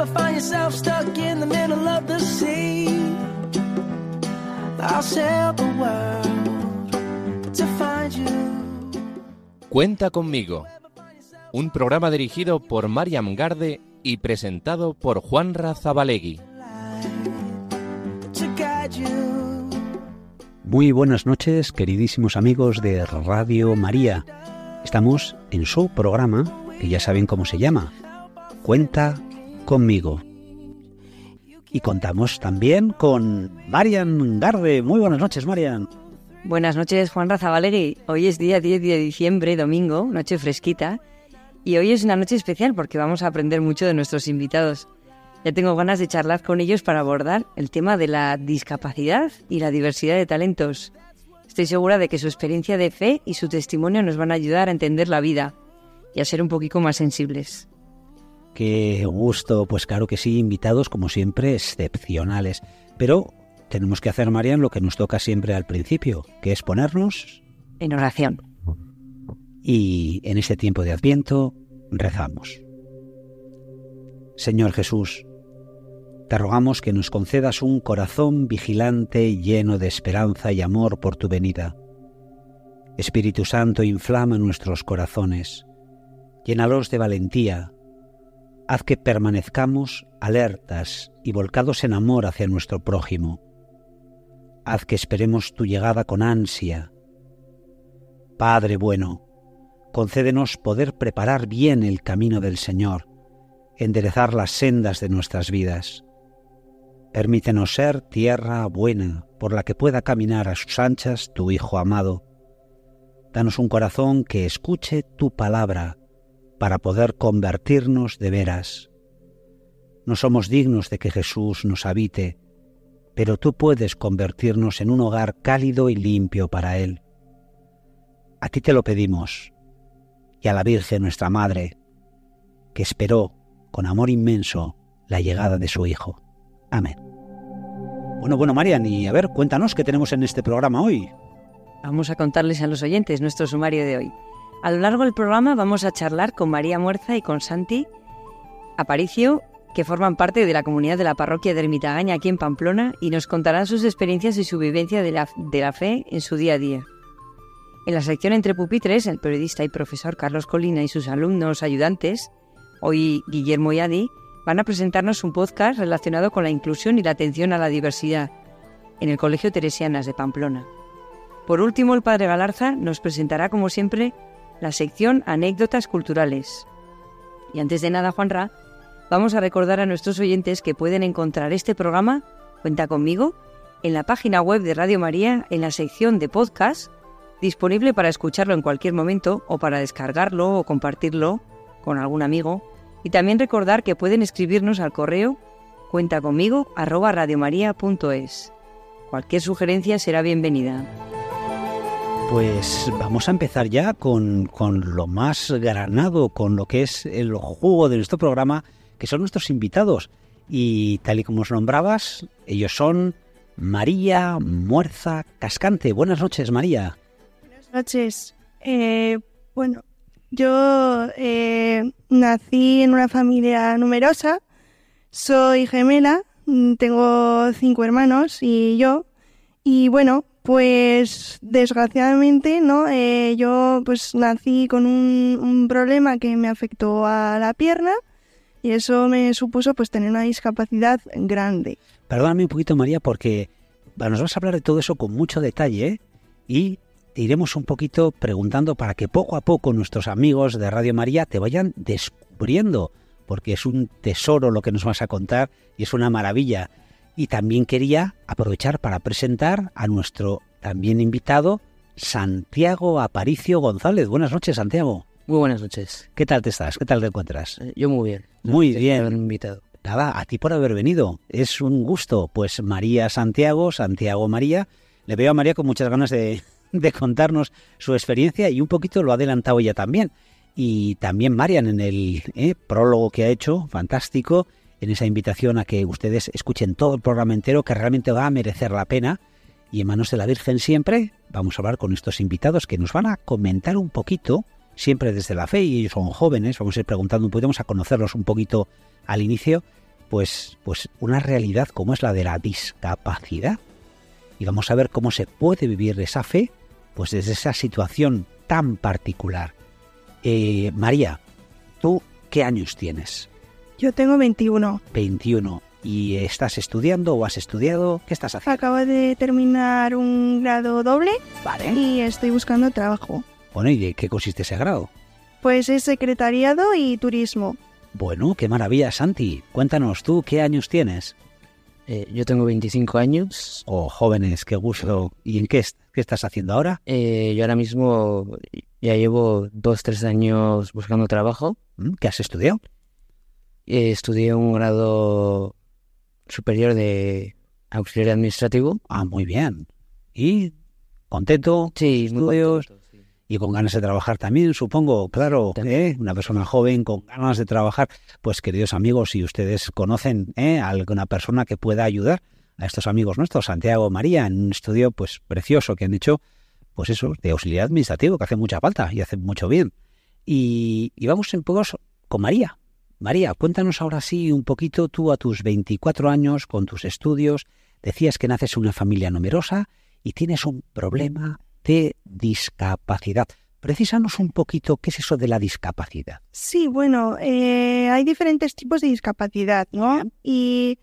ever find yourself stuck in the middle of the sea, I'll sail the world to find you. Cuenta conmigo. Un programa dirigido por Mariam Garde y presentado por Juan Razabalegui. Muy buenas noches, queridísimos amigos de Radio María. Estamos en su programa, que ya saben cómo se llama, Cuenta conmigo. Y contamos también con Marian Garde. Muy buenas noches, Marian. Buenas noches, Juan Razabalegui. Hoy es día 10 de diciembre, domingo, noche fresquita. Y hoy es una noche especial porque vamos a aprender mucho de nuestros invitados. Ya tengo ganas de charlar con ellos para abordar el tema de la discapacidad y la diversidad de talentos. Estoy segura de que su experiencia de fe y su testimonio nos van a ayudar a entender la vida y a ser un poquito más sensibles. Qué gusto, pues claro que sí, invitados como siempre excepcionales. Pero tenemos que hacer, Marian, lo que nos toca siempre al principio, que es ponernos En oración. y en este tiempo de Adviento rezamos. Señor Jesús, te rogamos que nos concedas un corazón vigilante lleno de esperanza y amor por tu venida. Espíritu Santo, inflama nuestros corazones, llénalos de valentía, haz que permanezcamos alertas y volcados en amor hacia nuestro prójimo. Haz que esperemos tu llegada con ansia. Padre bueno, concédenos poder preparar bien el camino del Señor, enderezar las sendas de nuestras vidas. Permítenos ser tierra buena por la que pueda caminar a sus anchas tu Hijo amado. Danos un corazón que escuche tu palabra para poder convertirnos de veras. No somos dignos de que Jesús nos habite, pero tú puedes convertirnos en un hogar cálido y limpio para Él. A ti te lo pedimos, y a la Virgen nuestra Madre, que esperó con amor inmenso la llegada de su Hijo. Amén. Bueno, bueno, Marian, y a ver, cuéntanos qué tenemos en este programa hoy. Vamos a contarles a los oyentes nuestro sumario de hoy. A lo largo del programa vamos a charlar con María Muerza y con Santi Aparicio, que forman parte de la comunidad de la parroquia de Ermitagaña aquí en Pamplona y nos contarán sus experiencias y su vivencia de la, de la fe en su día a día. En la sección Entre Pupitres, el periodista y profesor Carlos Colina y sus alumnos ayudantes, hoy Guillermo y Adi, van a presentarnos un podcast relacionado con la inclusión y la atención a la diversidad en el Colegio Teresianas de Pamplona. Por último, el padre Galarza nos presentará, como siempre, la sección Anécdotas Culturales. Y antes de nada, Juanra, vamos a recordar a nuestros oyentes que pueden encontrar este programa, Cuenta conmigo, en la página web de Radio María, en la sección de podcast, disponible para escucharlo en cualquier momento o para descargarlo o compartirlo con algún amigo. Y también recordar que pueden escribirnos al correo cuentaconmigo arroba radiomaria.es. Cualquier sugerencia será bienvenida. Pues vamos a empezar ya con, con lo más granado, con lo que es el jugo de nuestro programa, que son nuestros invitados. Y tal y como os nombrabas, ellos son María Muerza Cascante. Buenas noches, María. Buenas noches. Eh, bueno, yo eh, nací en una familia numerosa, soy gemela, tengo cinco hermanos y yo. Y bueno, pues desgraciadamente, ¿no? Eh, yo pues nací con un, problema que me afectó a la pierna y eso me supuso pues tener una discapacidad grande. Perdóname un poquito, María, porque nos vas a hablar de todo eso con mucho detalle ¿eh? y te iremos un poquito preguntando para que poco a poco nuestros amigos de Radio María te vayan descubriendo, porque es un tesoro lo que nos vas a contar y es una maravilla. Y también quería aprovechar para presentar a nuestro también invitado, Santiago Aparicio González. Buenas noches, Santiago. Muy buenas noches. ¿Qué tal te estás? ¿Qué tal te encuentras? Eh, Yo muy bien. Muy Gracias por bien. invitado. Nada, a ti por haber venido. Es un gusto. Pues María Santiago, Santiago María. Le veo a María con muchas ganas de, de contarnos su experiencia y un poquito lo ha adelantado ella también. Y también Marian en el eh, prólogo que ha hecho, fantástico, en esa invitación a que ustedes escuchen todo el programa entero, que realmente va a merecer la pena. Y en manos de la Virgen siempre vamos a hablar con estos invitados que nos van a comentar un poquito, siempre desde la fe, y ellos son jóvenes, vamos a ir preguntando, podemos a conocerlos un poquito al inicio, pues, pues una realidad como es la de la discapacidad. Y vamos a ver cómo se puede vivir esa fe, pues desde esa situación tan particular. Eh, María, ¿tú qué años tienes? Yo tengo 21. 21. ¿Y estás estudiando o has estudiado? ¿Qué estás haciendo? Acabo de terminar un grado doble Vale. y estoy buscando trabajo. Bueno, ¿y de qué consiste ese grado? Pues es secretariado y turismo. Bueno, qué maravilla, Santi. Cuéntanos tú, ¿qué años tienes? Eh, yo tengo 25 años. Oh, jóvenes, qué gusto. ¿Y en qué, qué estás haciendo ahora? Eh, yo ahora mismo ya llevo dos, tres años buscando trabajo. ¿Mm? ¿Qué has estudiado? Eh, estudié un grado superior de auxiliar administrativo. Ah, muy bien. ¿Y contento? Sí, muy contento, sí. Y con ganas de trabajar también, supongo, claro. ¿eh? una persona joven con ganas de trabajar. Pues queridos amigos, si ustedes conocen ¿eh? a alguna persona que pueda ayudar a estos amigos nuestros, Santiago María, en un estudio pues precioso que han hecho, pues eso, de auxiliar administrativo, que hace mucha falta y hace mucho bien. Y, y vamos un poco con María. María, cuéntanos ahora sí un poquito tú a tus 24 años, con tus estudios, decías que naces en una familia numerosa y tienes un problema de discapacidad. Precisanos un poquito qué es eso de la discapacidad. Sí, bueno, eh, hay diferentes tipos de discapacidad, ¿no? Y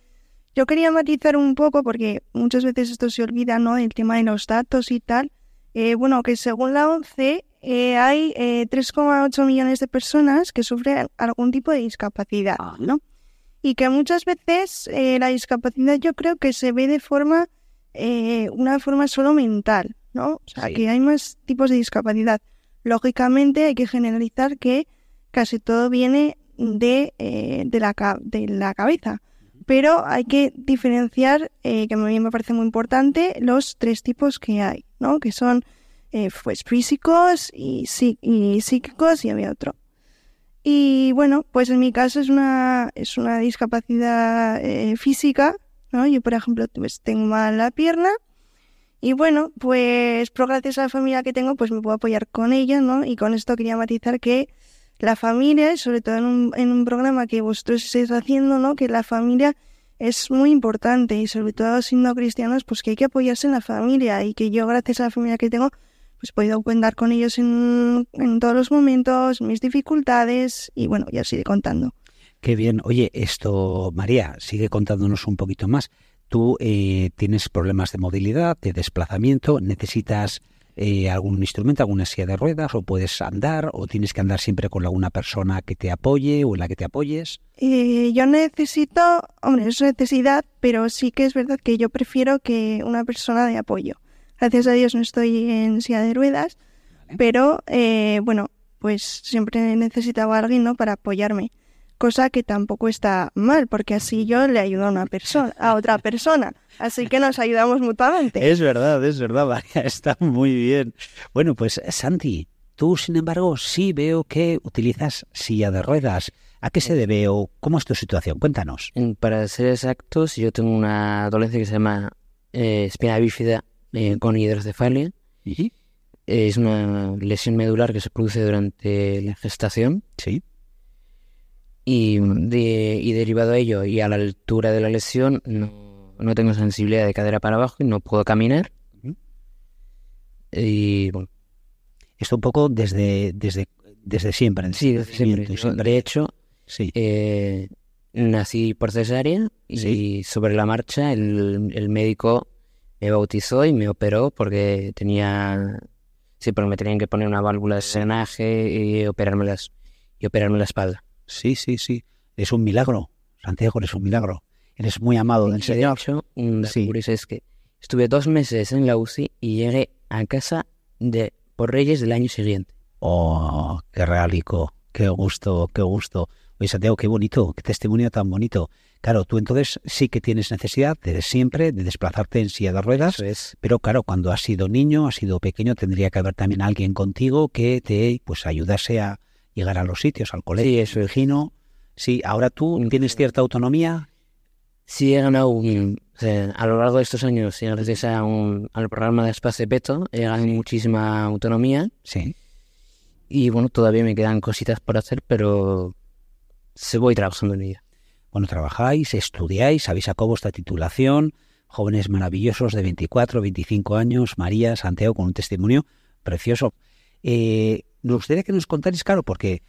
yo quería matizar un poco porque muchas veces esto se olvida, ¿no? El tema de los datos y tal. Eh, bueno, que según la ONCE eh, hay eh, 3,8 millones de personas que sufren algún tipo de discapacidad, ¿no? Y que muchas veces eh, la discapacidad yo creo que se ve de forma, eh, una forma solo mental, ¿no? O sea, Sí. que hay más tipos de discapacidad. Lógicamente hay que generalizar que casi todo viene de, eh, de, la, de la cabeza. Pero hay que diferenciar, eh, que a mí me parece muy importante, los tres tipos que hay, ¿no? Que son eh, pues físicos y, y psíquicos y había otro. Y bueno, pues en mi caso es una, es una discapacidad eh, física, ¿no? Yo, por ejemplo, pues tengo mal la pierna y bueno, pues por gracias a la familia que tengo, pues me puedo apoyar con ella, ¿no? Y con esto quería matizar que la familia, sobre todo en un, en un programa que vosotros estáis haciendo, ¿no? Que la familia es muy importante y sobre todo siendo cristianos, pues que hay que apoyarse en la familia y que yo gracias a la familia que tengo, pues he podido contar con ellos en, en todos los momentos, mis dificultades y bueno, ya os iré contando. Qué bien. Oye, esto, María, sigue contándonos un poquito más. Tú eh, tienes problemas de movilidad, de desplazamiento, necesitas eh, algún instrumento, alguna silla de ruedas, o puedes andar, o tienes que andar siempre con alguna persona que te apoye o en la que te apoyes. Eh, yo necesito, hombre, es necesidad, pero sí que es verdad que yo prefiero que una persona de apoyo. Gracias a Dios no estoy en silla de ruedas, pero eh, bueno, pues siempre necesitaba a alguien, ¿no? Para apoyarme. Cosa que tampoco está mal, porque así yo le ayudo a una persona, a otra persona. Así que nos ayudamos mutuamente. Es verdad, es verdad, María, está muy bien. Bueno, pues Santi, tú sin embargo sí veo que utilizas silla de ruedas. ¿A qué se debe o cómo es tu situación? Cuéntanos. En- Para ser exactos, yo tengo una dolencia que se llama eh, espina bífida eh, con hidrocefalia. Es una lesión medular que se produce durante la gestación Sí. y, de- y derivado a ello y a la altura de la lesión no, no tengo sensibilidad de cadera para abajo y no puedo caminar. Y bueno, Esto un poco desde, desde, desde siempre. sí, desde siempre. Yo, de hecho, Sí. eh, nací por cesárea y Sí. sobre la marcha el, el médico me bautizó y me operó porque tenía... Sí, porque me tenían que poner una válvula de drenaje y operarme, las, y operarme la espalda. sí, sí, sí. Es un milagro. Santiago, eres un milagro. Eres muy amado del de Señor. hecho, un dato Sí. es que estuve dos meses en la UCI y llegué a casa de por Reyes del año siguiente. Oh, qué realico. Qué gusto, qué gusto. Oye, Santiago, qué bonito, qué testimonio tan bonito. Claro, tú entonces sí que tienes necesidad desde siempre de desplazarte en silla de ruedas, es. pero claro, cuando has sido niño, has sido pequeño, tendría que haber también alguien contigo que te pues ayudase a llegar a los sitios, al colegio. Sí, eso es. imagino. Sí, ahora tú Mm. tienes cierta autonomía. Sí, he ganado un, o sea, a lo largo de estos años, y gracias a un, al programa de Espacio Peto, he ganado muchísima autonomía Sí. y bueno, todavía me quedan cositas por hacer, pero se voy trabajando en ello. Bueno, trabajáis, estudiáis, habéis sacado vuestra titulación, jóvenes maravillosos de 24, 25 años, María, Santiago, con un testimonio precioso. Eh, nos gustaría que nos contarais, claro, porque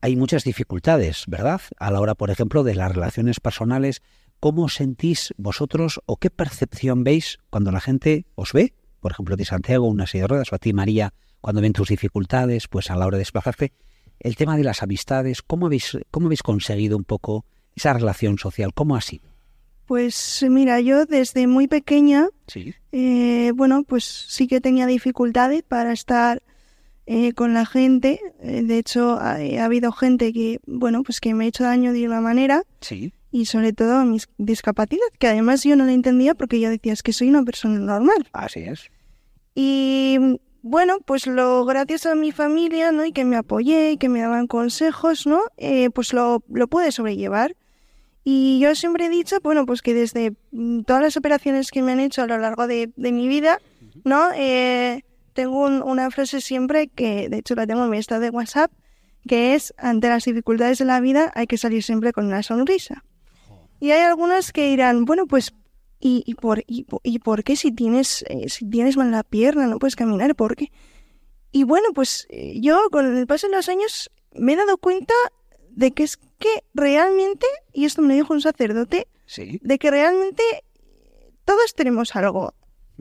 hay muchas dificultades, ¿verdad? A la hora, por ejemplo, de las relaciones personales. ¿Cómo sentís vosotros o qué percepción veis cuando la gente os ve? Por ejemplo, de Santiago, una silla de ruedas, o a ti, María, cuando ven tus dificultades, pues a la hora de desplazarse. El tema de las amistades, ¿cómo habéis, cómo habéis conseguido un poco esa relación social? ¿Cómo ha sido? Pues mira, yo desde muy pequeña, Sí. eh, bueno, pues sí que tenía dificultades para estar eh, con la gente. Eh, de hecho, ha, ha habido gente que, bueno, pues que me ha hecho daño de una manera Sí. y sobre todo mi discapacidad, que además yo no la entendía porque yo decía, es que soy una persona normal. Así es. Y bueno, pues lo gracias a mi familia, ¿no? Y que me apoyé y que me daban consejos, ¿no? Eh, pues lo, lo pude sobrellevar. Y yo siempre he dicho, bueno, pues que desde mm, todas las operaciones que me han hecho a lo largo de, de mi vida, ¿no? Eh, tengo un- una frase siempre que, de hecho, la tengo en mi estado de WhatsApp, que es, ante las dificultades de la vida hay que salir siempre con una sonrisa. Y hay algunas que dirán, bueno, pues, ¿y, y por, y, po- y por qué si tienes, eh, si tienes mal la pierna no puedes caminar? ¿Por qué? Y bueno, pues eh, yo con el paso de los años me he dado cuenta de que es que realmente, y esto me lo dijo un sacerdote, Sí. de que realmente todos tenemos algo,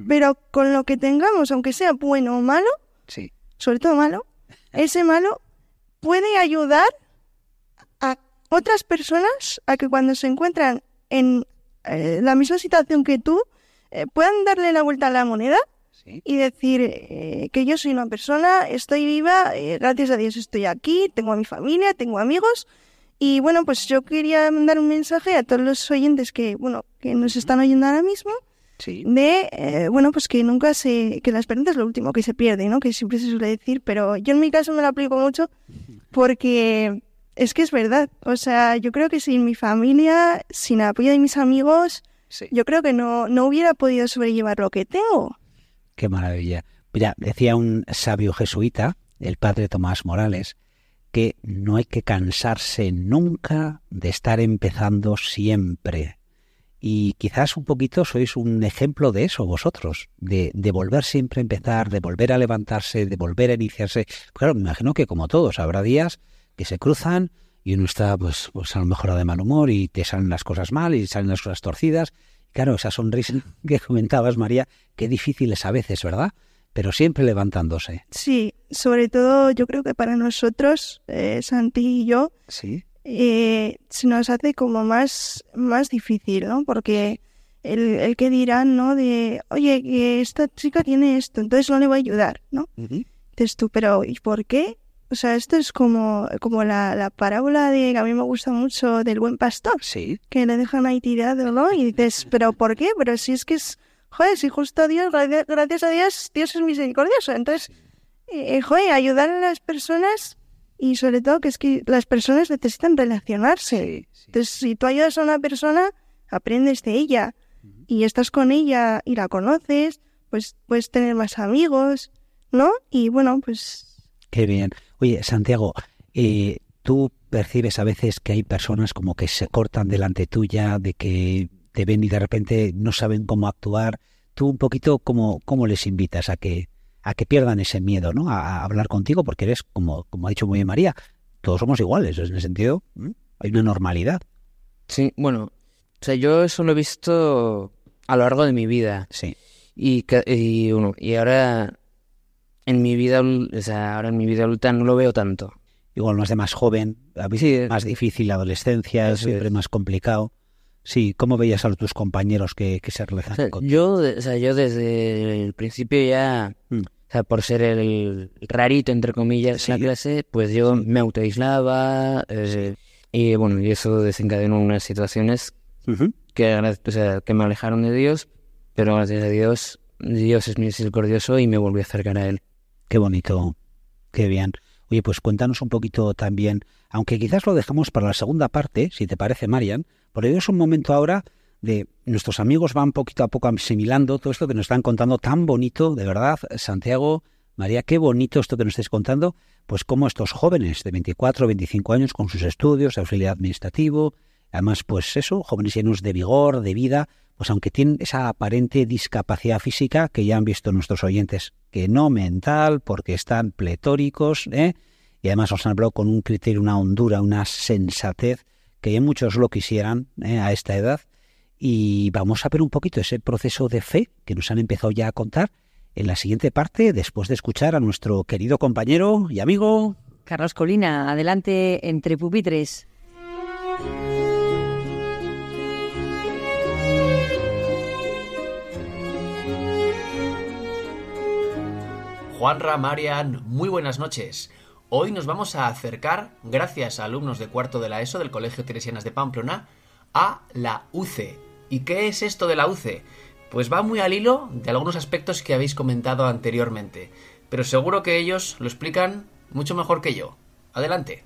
pero con lo que tengamos, aunque sea bueno o malo, Sí. sobre todo malo, ese malo puede ayudar a otras personas a que cuando se encuentran en eh, la misma situación que tú, eh, puedan darle la vuelta a la moneda Sí. y decir eh, que yo soy una persona, estoy viva, eh, gracias a Dios estoy aquí, tengo a mi familia, tengo amigos. Y bueno, pues yo quería mandar un mensaje a todos los oyentes que, bueno, que nos están oyendo ahora mismo, Sí. de, eh, bueno, pues que nunca se, que la esperanza es lo último que se pierde, ¿no? Que siempre se suele decir, pero yo en mi caso me lo aplico mucho porque es que es verdad. O sea, yo creo que sin mi familia, sin el apoyo de mis amigos, Sí. yo creo que no, no hubiera podido sobrellevar lo que tengo. Qué maravilla. Mira, decía un sabio jesuita, el padre Tomás Morales, que no hay que cansarse nunca de estar empezando siempre. Y quizás un poquito sois un ejemplo de eso vosotros, de, volver siempre a empezar, de volver a levantarse, de volver a iniciarse. Claro, me imagino que como todos, habrá días que se cruzan y uno está pues, pues a lo mejor de mal humor y te salen las cosas mal y salen las cosas torcidas. Claro, esa sonrisa que comentabas, María, qué difícil es a veces, ¿verdad? Pero siempre levantándose. Sí, sobre todo yo creo que para nosotros, eh, Santi y yo, Sí. eh, se nos hace como más, más difícil, ¿no? Porque el, el que dirán, ¿no? De, oye, que esta chica tiene esto, entonces no le voy a ayudar, ¿no? Dices tú, pero ¿y por qué? O sea, esto es como, como la, la parábola de que a mí me gusta mucho del buen pastor, Sí. que le dejan ahí tirado, ¿no? Y dices, ¿pero por qué? Pero si es que es, joder, si justo Dios, gracias, gracias a Dios, Dios es misericordioso. Entonces, eh, joder, ayudar a las personas y sobre todo que es que las personas necesitan relacionarse. Entonces, si tú ayudas a una persona, aprendes de ella y estás con ella y la conoces, pues puedes tener más amigos, ¿no? Y bueno, pues Qué bien. Oye, Santiago, eh, tú percibes a veces que hay personas como que se cortan delante tuya, de que te ven y de repente no saben cómo actuar. Tú un poquito cómo, cómo les invitas a que a que pierdan ese miedo, ¿no? A, a hablar contigo, porque eres como como ha dicho muy bien María, todos somos iguales, en el sentido hay una normalidad. Sí, bueno, o sea, yo eso lo he visto a lo largo de mi vida. Sí. Y, y, bueno, y ahora en mi vida, o sea, ahora en mi vida adulta no lo veo tanto. Igual más de más joven, a veces Sí, más difícil la adolescencia, siempre es. más complicado. Sí, ¿cómo veías a tus compañeros que, que se O relacionan sea, contigo? yo, o sea, yo desde el principio ya, Mm. o sea, por ser el rarito, entre comillas, en la clase, pues yo me autoaislaba eh, y bueno, y eso desencadenó unas situaciones o sea, que me alejaron de Dios, pero gracias a Dios, Dios es misericordioso y me volví a acercar a Él. Qué bonito, qué bien. Oye, pues cuéntanos un poquito también, aunque quizás lo dejamos para la segunda parte, si te parece, Marian, porque es un momento ahora de nuestros amigos van poquito a poco asimilando todo esto que nos están contando tan bonito, de verdad, Santiago, María, qué bonito esto que nos estáis contando, pues cómo estos jóvenes de 24, 25 años con sus estudios, auxiliar administrativo, Además, pues eso, jóvenes llenos de vigor, de vida, pues aunque tienen esa aparente discapacidad física que ya han visto nuestros oyentes, que no mental, porque están pletóricos, ¿eh? y además nos han hablado con un criterio, una hondura, una sensatez, que ya muchos lo quisieran ¿eh? a esta edad. Y vamos a ver un poquito ese proceso de fe que nos han empezado ya a contar en la siguiente parte, después de escuchar a nuestro querido compañero y amigo. Carlos Colina, adelante entre pupitres. Juanra, Marian, muy buenas noches. Hoy nos vamos a acercar, gracias a alumnos de cuarto de la ESO del Colegio Teresianas de Pamplona, a la UCE. ¿Y qué es esto de la UCE? Pues va muy al hilo de algunos aspectos que habéis comentado anteriormente, pero seguro que ellos lo explican mucho mejor que yo. Adelante.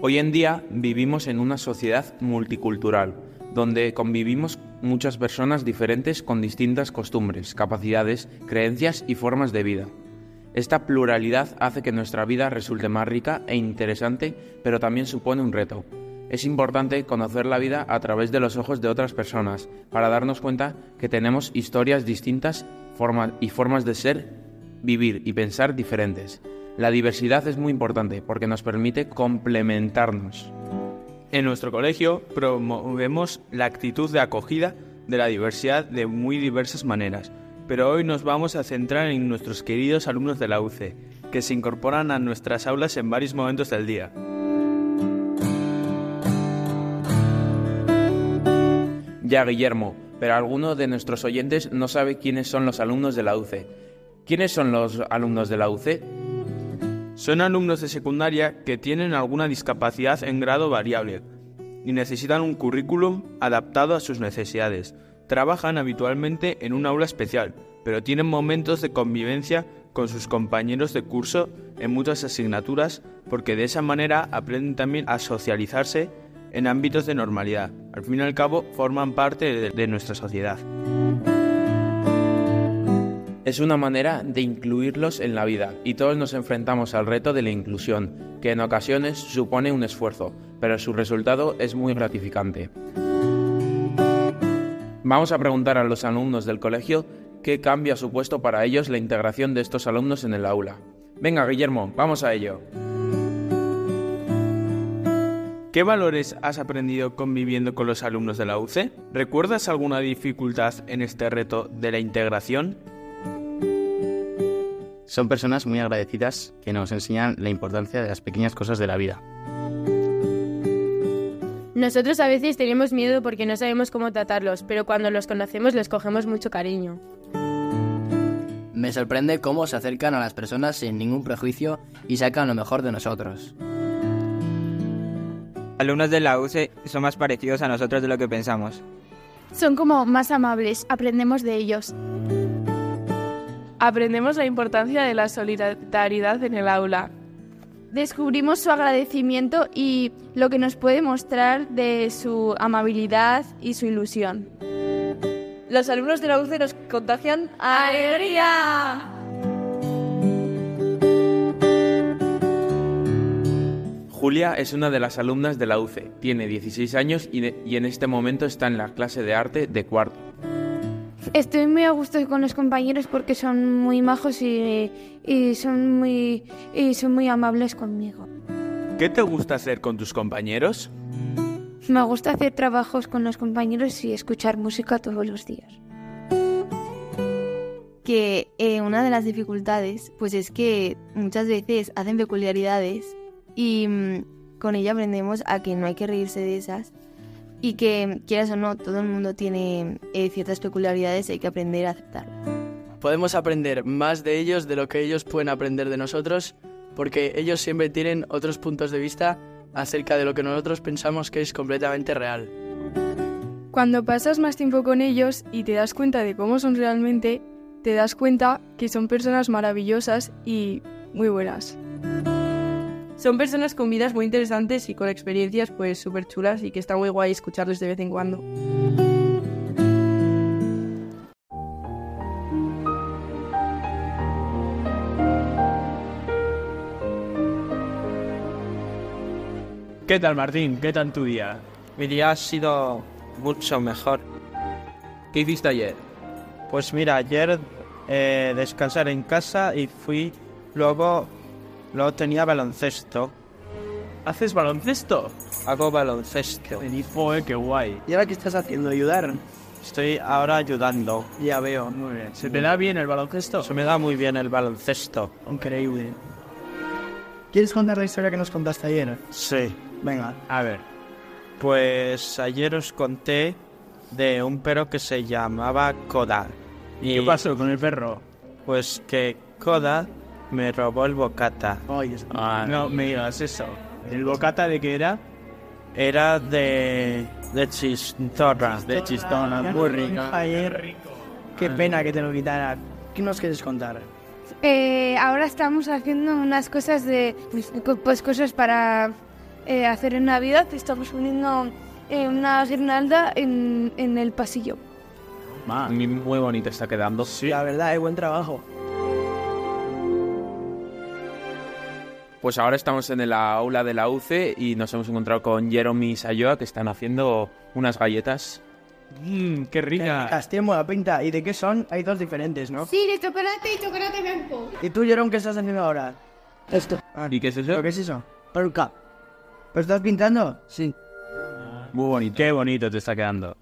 Hoy en día vivimos en una sociedad multicultural, donde convivimos muchas personas diferentes con distintas costumbres, capacidades, creencias y formas de vida. Esta pluralidad hace que nuestra vida resulte más rica e interesante, pero también supone un reto. Es importante conocer la vida a través de los ojos de otras personas, para darnos cuenta que tenemos historias distintas y formas de ser, vivir y pensar diferentes. La diversidad es muy importante porque nos permite complementarnos. En nuestro colegio promovemos la actitud de acogida de la diversidad de muy diversas maneras, pero hoy nos vamos a centrar en nuestros queridos alumnos de la UCE, que se incorporan a nuestras aulas en varios momentos del día. Ya, Guillermo, pero alguno de nuestros oyentes no sabe quiénes son los alumnos de la UCE. ¿Quiénes son los alumnos de la UCE? Son alumnos de secundaria que tienen alguna discapacidad en grado variable y necesitan un currículum adaptado a sus necesidades. Trabajan habitualmente en un aula especial, pero tienen momentos de convivencia con sus compañeros de curso en muchas asignaturas porque de esa manera aprenden también a socializarse en ámbitos de normalidad. Al fin y al cabo, forman parte de, nuestra sociedad. Es una manera de incluirlos en la vida y todos nos enfrentamos al reto de la inclusión, que en ocasiones supone un esfuerzo, pero su resultado es muy gratificante. Vamos a preguntar a los alumnos del colegio qué cambio ha supuesto para ellos la integración de estos alumnos en el aula. Venga, Guillermo, vamos a ello. ¿Qué valores has aprendido conviviendo con los alumnos de la UCE? ¿Recuerdas alguna dificultad en este reto de la integración? Son personas muy agradecidas que nos enseñan la importancia de las pequeñas cosas de la vida. Nosotros a veces tenemos miedo porque no sabemos cómo tratarlos, pero cuando los conocemos les cogemos mucho cariño. Me sorprende cómo se acercan a las personas sin ningún prejuicio y sacan lo mejor de nosotros. Alumnos de la UCE son más parecidos a nosotros de lo que pensamos. Son como más amables, aprendemos de ellos. Aprendemos la importancia de la solidaridad en el aula. Descubrimos su agradecimiento y lo que nos puede mostrar de su amabilidad y su ilusión. Los alumnos de la UCE nos contagian alegría. Julia es una de las alumnas de la UCE, tiene 16 años y, y en este momento está en la clase de arte de cuarto. Estoy muy a gusto con los compañeros porque son muy majos y, son, muy, y son muy amables conmigo. ¿Qué te gusta hacer con tus compañeros? Me gusta hacer trabajos con los compañeros y escuchar música todos los días. Que eh, una de las dificultades pues es que muchas veces hacen peculiaridades y mm, con ella aprendemos a que no hay que reírse de esas y que, quieras o no, todo el mundo tiene eh, ciertas peculiaridades y hay que aprender a aceptarlas. Podemos aprender más de ellos de lo que ellos pueden aprender de nosotros, porque ellos siempre tienen otros puntos de vista acerca de lo que nosotros pensamos que es completamente real. Cuando pasas más tiempo con ellos y te das cuenta de cómo son realmente, te das cuenta que son personas maravillosas y muy buenas. Son personas con vidas muy interesantes y con experiencias pues súper chulas y que está muy guay escucharlos de vez en cuando. ¿Qué tal Martín? ¿Qué tal tu día? Mi día ha sido mucho mejor. ¿Qué hiciste ayer? Pues mira, ayer eh, descansar en casa y fui luego luego tenía baloncesto. ¿Haces baloncesto? Hago baloncesto. Joder, qué guay. ¿Y ahora qué estás haciendo? ¿Ayudar? Estoy ahora ayudando. Ya veo. Muy bien. ¿Se te da bien el baloncesto? Se me da muy bien el baloncesto. Increíble. ¿Quieres contar la historia que nos contaste ayer? Sí. Venga. A ver. Pues ayer os conté de un perro que se llamaba Koda. ¿Y qué pasó con el perro? Pues que Koda me robó el bocata. Ay, Ah, no me digas eso. ¿El bocata de qué era? Era de. de chistorra. De chistona, muy rica. Ayer. Qué pena que te lo quitara. ¿Qué nos quieres contar? Eh, ahora estamos haciendo unas cosas de, pues, co- pues cosas para eh, hacer en Navidad. Estamos poniendo eh, una guirnalda en, en el pasillo. Muy, muy bonito está quedando. Sí. La verdad, es buen trabajo. Pues ahora estamos en el aula de la UCE y nos hemos encontrado con Jeremy y Sayoa que están haciendo unas galletas. Mmm, qué rica. Castillo la pinta. ¿Y de qué son? Hay dos diferentes, ¿no? Sí, de chocolate y chocolate blanco. ¿Y tú, Jerome, qué estás haciendo ahora? Esto. ¿Y qué es eso? ¿Pero qué es eso? Peruca. ¿Pero estás pintando? Sí. Muy bonito. Qué bonito te está quedando.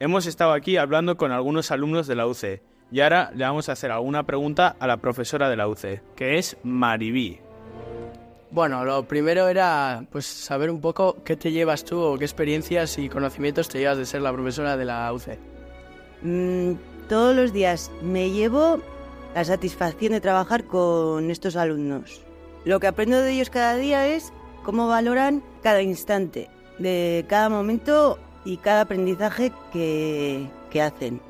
Hemos estado aquí hablando con algunos alumnos de la UCE y ahora le vamos a hacer alguna pregunta a la profesora de la UCE, que es Maribí. Bueno, lo primero era pues saber un poco qué te llevas tú o qué experiencias y conocimientos te llevas de ser la profesora de la UCE. Mm, todos los días me llevo la satisfacción de trabajar con estos alumnos. Lo que aprendo de ellos cada día es cómo valoran cada instante de cada momento y cada aprendizaje que, que hacen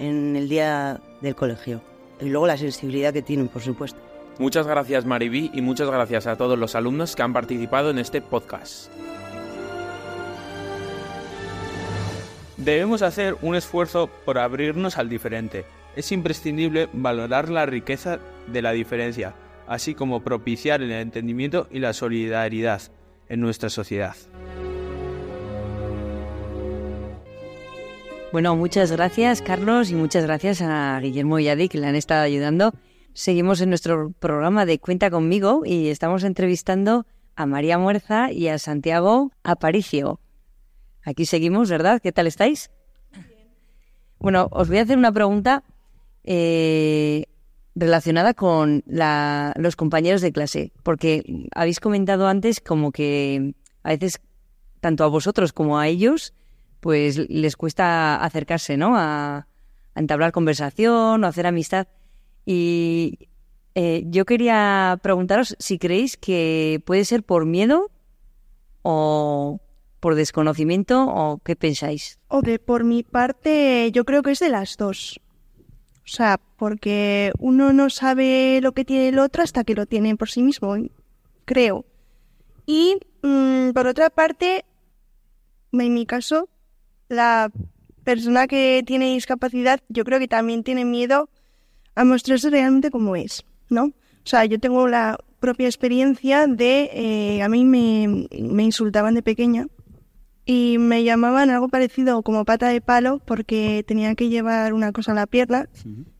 en el día del colegio. Y luego la sensibilidad que tienen, por supuesto. Muchas gracias Maribí y muchas gracias a todos los alumnos que han participado en este podcast. Debemos hacer un esfuerzo por abrirnos al diferente. Es imprescindible valorar la riqueza de la diferencia, así como propiciar el entendimiento y la solidaridad en nuestra sociedad. Bueno, muchas gracias Carlos y muchas gracias a Guillermo y Adi que le han estado ayudando. Seguimos en nuestro programa de Cuenta conmigo y estamos entrevistando a María Muerza y a Santiago Aparicio. Aquí seguimos, ¿verdad? ¿Qué tal estáis? Bueno, os voy a hacer una pregunta eh, relacionada con la- los compañeros de clase, porque habéis comentado antes como que a veces tanto a vosotros como a ellos pues les cuesta acercarse, ¿no? A, entablar conversación o hacer amistad. Y eh, yo quería preguntaros si creéis que puede ser por miedo o por desconocimiento o qué pensáis. De por mi parte, yo creo que es de las dos. O sea, porque uno no sabe lo que tiene el otro hasta que lo tiene por sí mismo, creo. Y mm, por otra parte, en mi caso, la persona que tiene discapacidad, yo creo que también tiene miedo a mostrarse realmente como es, ¿no? O sea, yo tengo la propia experiencia de, eh, a mí me, me insultaban de pequeña y me llamaban algo parecido como pata de palo porque tenía que llevar una cosa en la pierna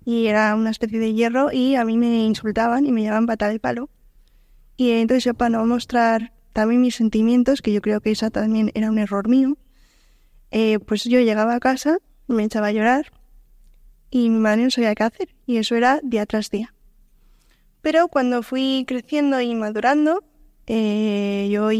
y era una especie de hierro y a mí me insultaban y me llamaban pata de palo. Y entonces yo para no mostrar también mis sentimientos, que yo creo que esa también era un error mío, eh, pues yo llegaba a casa, me echaba a llorar y mi madre no sabía qué hacer y eso era día tras día. Pero cuando fui creciendo y madurando, eh, yo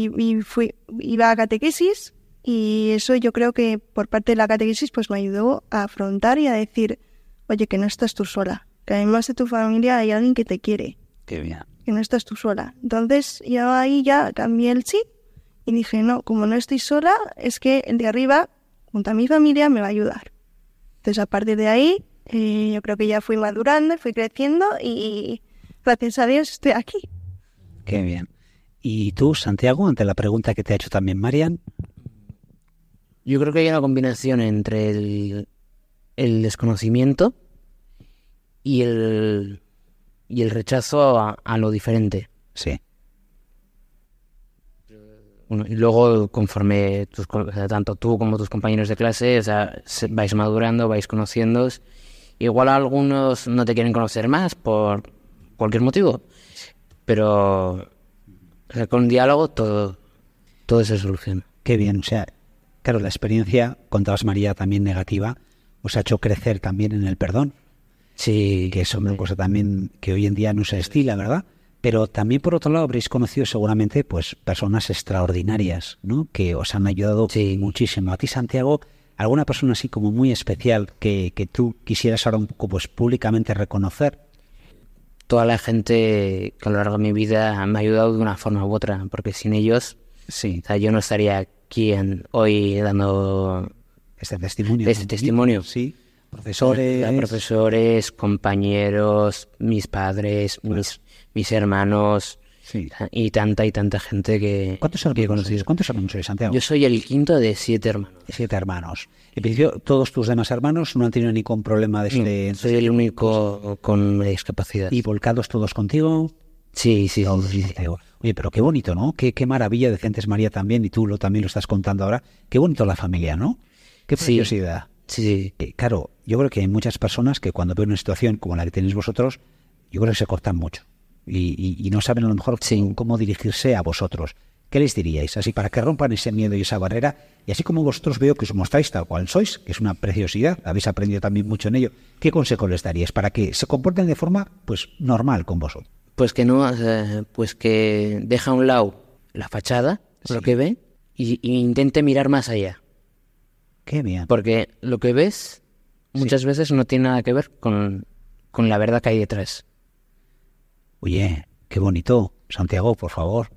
fui, iba a catequesis y eso yo creo que por parte de la catequesis pues me ayudó a afrontar y a decir, oye, que no estás tú sola, que además de tu familia hay alguien que te quiere, Qué bien. que no estás tú sola. Entonces yo ahí ya cambié el chip y dije, no, como no estoy sola, es que el de arriba, junto a mi familia, me va a ayudar. Entonces a partir de ahí, eh, yo creo que ya fui madurando, fui creciendo y gracias a Dios estoy aquí. Qué bien. ¿Y tú, Santiago, ante la pregunta que te ha hecho también Marian? Yo creo que hay una combinación entre el, el desconocimiento y el, y el rechazo a, a lo diferente. Sí. Y luego, conforme tus, co- o sea, tanto tú como tus compañeros de clase, o sea, se- vais madurando, vais conociendo. Igual algunos no te quieren conocer más por cualquier motivo, pero o sea, con diálogo todo, todo se soluciona. Qué bien, o sea, claro, la experiencia, contabas María, también negativa, os ha hecho crecer también en el perdón. Sí. Que es una cosa también que hoy en día no se estila, ¿verdad? Pero también por otro lado habréis conocido seguramente pues personas extraordinarias, ¿no? Que os han ayudado muchísimo. A ti, Santiago, alguna persona así como muy especial que, que tú quisieras ahora un poco pues públicamente reconocer. Toda la gente que a lo largo de mi vida me ha ayudado de una forma u otra, porque sin ellos, sí. o sea, yo no estaría aquí en- hoy dando este testimonio. Este testimonio. Sí. Profesores. Compañeros, mis padres, mis, mis hermanos y tanta y tanta gente que, ¿Cuántos que he conocido. ¿Cuántos hermanos sois, Santiago? Yo soy el quinto de siete hermanos. Siete hermanos. En principio, todos tus demás hermanos no han tenido ningún problema de este... soy el único con discapacidad. ¿Y volcados todos contigo? Sí, sí, Todos contigo. Oye, pero qué bonito, ¿no? Qué, qué maravilla, decía antes María también, y tú lo, también lo estás contando ahora. Qué bonito la familia, ¿no? Qué Sí. preciosidad. Sí, Eh, claro, yo creo que hay muchas personas que cuando ven una situación como la que tenéis vosotros, yo creo que se cortan mucho y, y- y no saben a lo mejor cómo, cómo dirigirse a vosotros. ¿Qué les diríais? Así para que rompan ese miedo y esa barrera, y así como vosotros veo que os mostráis tal cual sois, que es una preciosidad, habéis aprendido también mucho en ello, ¿qué consejo les daríais para que se comporten de forma pues normal con vosotros? Pues que no, pues que deja a un lado la fachada, lo que ve, y, y intente mirar más allá. Qué bien. Porque lo que ves muchas veces no tiene nada que ver con, con la verdad que hay detrás. Oye, qué bonito, Santiago, por favor.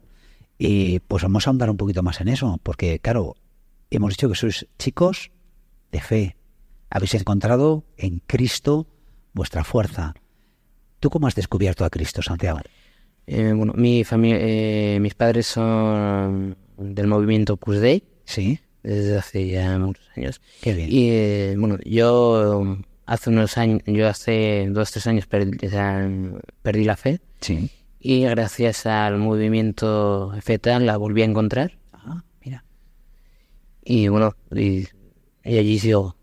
Y pues vamos a ahondar un poquito más en eso, porque claro, hemos dicho que sois chicos de fe. Habéis encontrado en Cristo vuestra fuerza. ¿Tú cómo has descubierto a Cristo, Santiago? Eh, bueno, mi familia, eh, mis padres son del movimiento Opus Dei. Sí. Desde hace ya muchos años. Qué bien. Y eh, bueno, yo hace unos años, yo hace dos, tres años perdí, o sea, perdí la fe. Sí. Y gracias al movimiento FETA la volví a encontrar. Ah, mira. Y bueno, y, y allí sigo.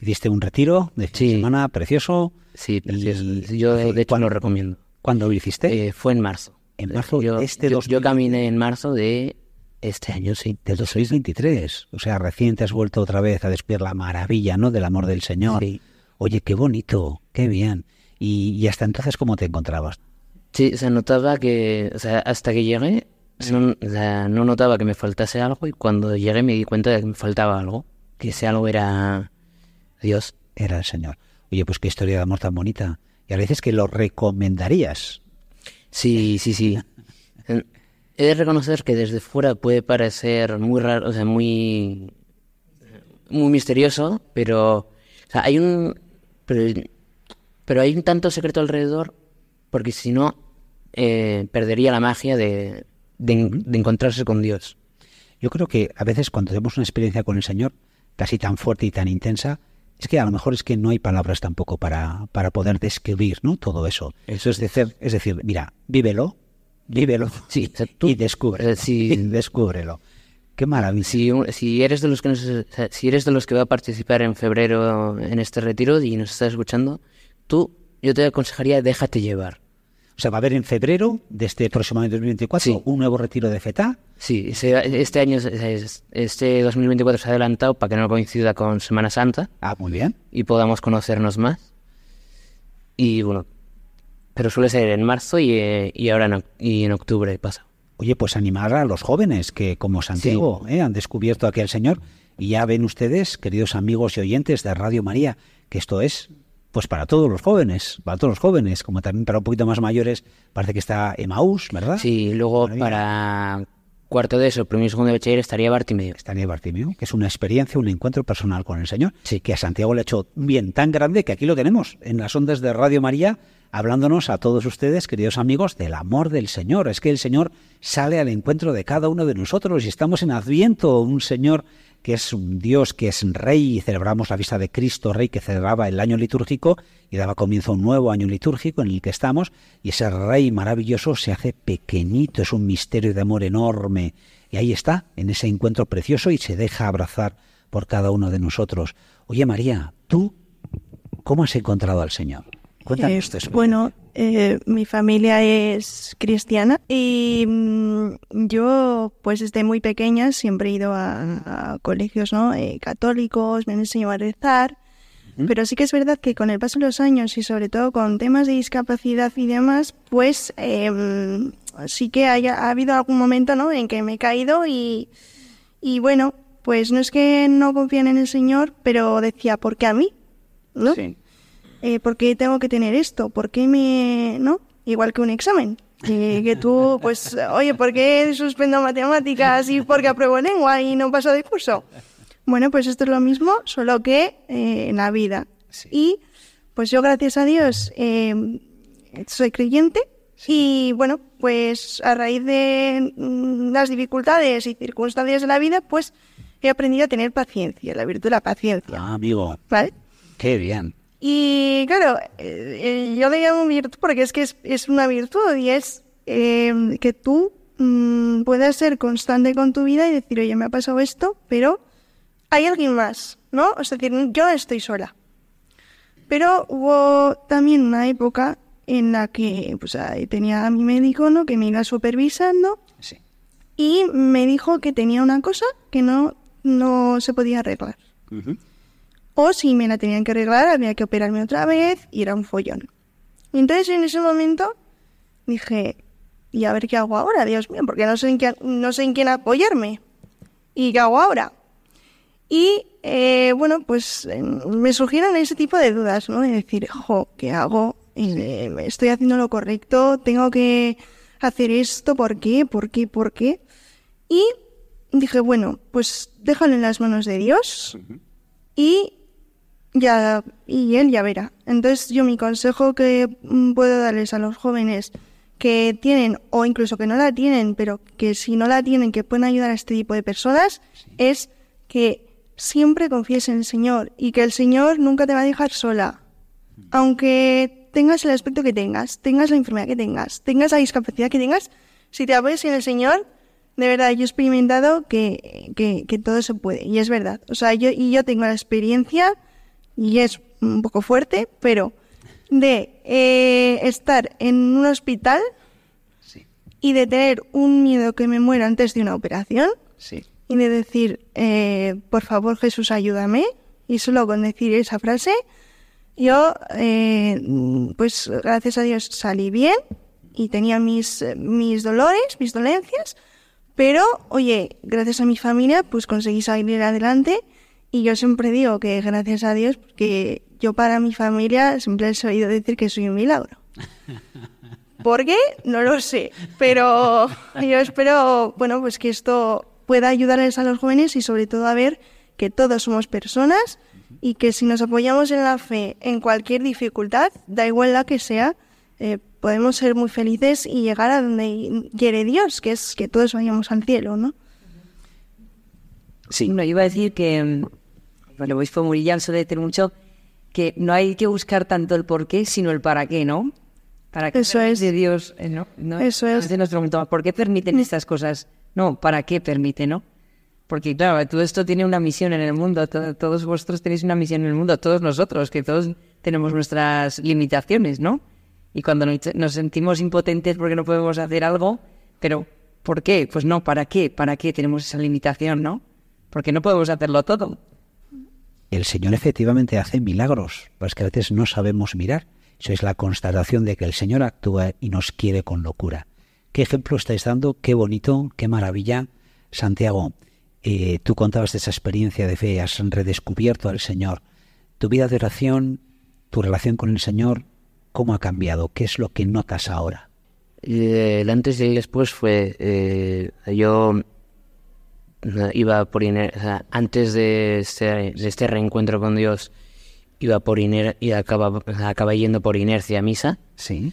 Hiciste un retiro de de semana precioso. Sí, precioso. Yo de hecho lo recomiendo. ¿Cuándo lo hiciste? Eh, fue en marzo. En marzo yo, este yo, 2000. yo caminé en marzo de este año, sí. Del 2023. O sea, recién te has vuelto otra vez a descubrir la maravilla, ¿no? Del amor del Señor. Oye, qué bonito, qué bien. Y, y hasta entonces, ¿cómo te encontrabas? Sí, se notaba que, o sea, hasta que llegué, no, o sea, no notaba que me faltase algo y cuando llegué me di cuenta de que me faltaba algo, que ese algo era Dios. Era el Señor. Oye, pues qué historia de amor tan bonita. Y a veces que lo recomendarías. Sí, sí, sí. He de reconocer que desde fuera puede parecer muy raro, o sea, muy, muy misterioso, pero, o sea, hay un, pero, pero hay un tanto secreto alrededor, porque si no, eh, perdería la magia de, de, de encontrarse con Dios. Yo creo que a veces cuando tenemos una experiencia con el Señor, casi tan fuerte y tan intensa, es que a lo mejor es que no hay palabras tampoco para, para poder describir ¿no? todo eso. Eso es decir, es decir, mira, vívelo, vívelo sí, y descubre, y descúbrelo. Qué maravilla. Si, si eres de los que nos- si eres de los que va a participar en febrero en este retiro y nos estás escuchando, tú, yo te aconsejaría déjate llevar. O sea, va a haber en febrero de este próximo año 2024 un nuevo retiro de FETA. Sí, este año, es- es- este 2024 se ha adelantado para que no coincida con Semana Santa. Ah, muy bien. Y podamos conocernos más. Y bueno, pero suele ser en marzo y, eh, y ahora en, y en octubre pasa. Oye, pues animar a los jóvenes que, como Santiago, ¿eh? han descubierto aquí al Señor. Y ya ven ustedes, queridos amigos y oyentes de Radio María, que esto es pues para todos los jóvenes, para todos los jóvenes, como también para un poquito más mayores, parece que está Emaús, ¿verdad? Sí, luego para cuarto de eso, primero y segundo de bachiller estaría Bartimeo. Estaría Bartimeo, que es una experiencia, un encuentro personal con el Señor, sí. que a Santiago le ha hecho un bien tan grande que aquí lo tenemos, en las ondas de Radio María, hablándonos a todos ustedes, queridos amigos, del amor del Señor. Es que el Señor sale al encuentro de cada uno de nosotros y estamos en Adviento, un Señor que es un Dios que es rey y celebramos la vista de Cristo Rey que celebraba el año litúrgico y daba comienzo a un nuevo año litúrgico en el que estamos y ese Rey maravilloso se hace pequeñito, es un misterio de amor enorme y ahí está, en ese encuentro precioso y se deja abrazar por cada uno de nosotros. Oye María, ¿tú cómo has encontrado al Señor? Cuéntanos Eh, tu bueno, eh, mi familia es cristiana y mm, yo, pues desde muy pequeña, siempre he ido a, a colegios ¿no? Eh, católicos, me han enseñado a rezar. Pero sí que es verdad que con el paso de los años y sobre todo con temas de discapacidad y demás, pues eh, mm, sí que haya, ha habido algún momento ¿no? en que me he caído y, y bueno, pues no es que no confíen en el Señor, pero decía, ¿por qué a mí? ¿No? Eh, ¿Por qué tengo que tener esto? ¿Por qué me...? ¿No? Igual que un examen. Que, que tú, pues, oye, ¿por qué suspendo matemáticas y por qué apruebo lengua y no paso de curso? Bueno, pues esto es lo mismo, solo que eh, en la vida. Y pues yo, gracias a Dios, eh, soy creyente y bueno, pues a raíz de mm, las dificultades y circunstancias de la vida, pues he aprendido a tener paciencia, la virtud de la paciencia. Ah, amigo, ¿Vale? qué bien. Y claro, eh, eh, yo le llamo virtud porque es que es, es una virtud y es eh, que tú mm, puedas ser constante con tu vida y decir, oye, me ha pasado esto, pero hay alguien más, ¿no? Es decir, yo estoy sola. Pero hubo también una época en la que pues, ahí tenía a mi médico, ¿no? Que me iba supervisando y me dijo que tenía una cosa que no, no se podía arreglar. O si me la tenían que arreglar, había que operarme otra vez y era un follón. Y entonces en ese momento dije, ¿y a ver qué hago ahora, Dios mío? Porque no sé en, qué, no sé en quién apoyarme. ¿Y qué hago ahora? Y eh, bueno, pues eh, me surgieron ese tipo de dudas, ¿no? De decir, jo, ¿qué hago? Eh, estoy haciendo lo correcto, tengo que hacer esto, ¿por qué? ¿Por qué? ¿Por qué? Y dije, bueno, pues déjalo en las manos de Dios y ya y él ya verá. Entonces yo mi consejo que mm, puedo darles a los jóvenes que tienen o incluso que no la tienen, pero que si no la tienen que pueden ayudar a este tipo de personas es que siempre confíes en el Señor y que el Señor nunca te va a dejar sola. Aunque tengas el aspecto que tengas, tengas la enfermedad que tengas, tengas la discapacidad que tengas, si te apoyas en el Señor, de verdad, yo he experimentado que, que, que todo se puede. Y es verdad. O sea, yo, y yo tengo la experiencia, y es un poco fuerte, pero de eh, estar en un hospital y de tener un miedo que me muera antes de una operación Sí. y de decir, eh, por favor Jesús, ayúdame. Y solo con decir esa frase, yo, eh, pues gracias a Dios salí bien y tenía mis, eh, mis dolores, mis dolencias, pero oye, gracias a mi familia, pues conseguí salir adelante y yo siempre digo que gracias a Dios, porque yo para mi familia siempre les he oído decir que soy un milagro. ¿Por qué? No lo sé, pero yo espero, bueno, pues que esto pueda ayudarles a los jóvenes y sobre todo a ver que todos somos personas y que si nos apoyamos en la fe en cualquier dificultad, da igual la que sea, eh, podemos ser muy felices y llegar a donde quiere Dios, que es que todos vayamos al cielo, ¿no? Sí. No, iba a decir que, mm, bueno, obispo Murilla suele decir mucho que no hay que buscar tanto el por qué, sino el para qué, ¿no? Para qué Eso es. de Dios, eh, ¿no? ¿no? Eso es. Veces nos preguntamos, ¿por qué permiten estas cosas? No, ¿para qué permite, no? Porque, claro, todo esto tiene una misión en el mundo, to- todos vosotros tenéis una misión en el mundo, todos nosotros, que todos tenemos nuestras limitaciones, ¿no? Y cuando nos sentimos impotentes porque no podemos hacer algo, pero ¿por qué? Pues no, ¿para qué? ¿Para qué tenemos esa limitación, no? Porque no podemos hacerlo todo. El Señor efectivamente hace milagros, pues que a veces no sabemos mirar. Eso es la constatación de que el Señor actúa y nos quiere con locura. ¿Qué ejemplo estáis dando? Qué bonito, qué maravilla. Santiago, eh, tú contabas de esa experiencia de fe, has redescubierto al Señor. Tu vida de oración, tu relación con el Señor, ¿cómo ha cambiado? ¿Qué es lo que notas ahora? Eh, el antes y el después fue. eh, yo iba por. iner- o sea, antes de este, de este reencuentro con Dios, iba por iner y acaba, acabé yendo por inercia a misa. Sí.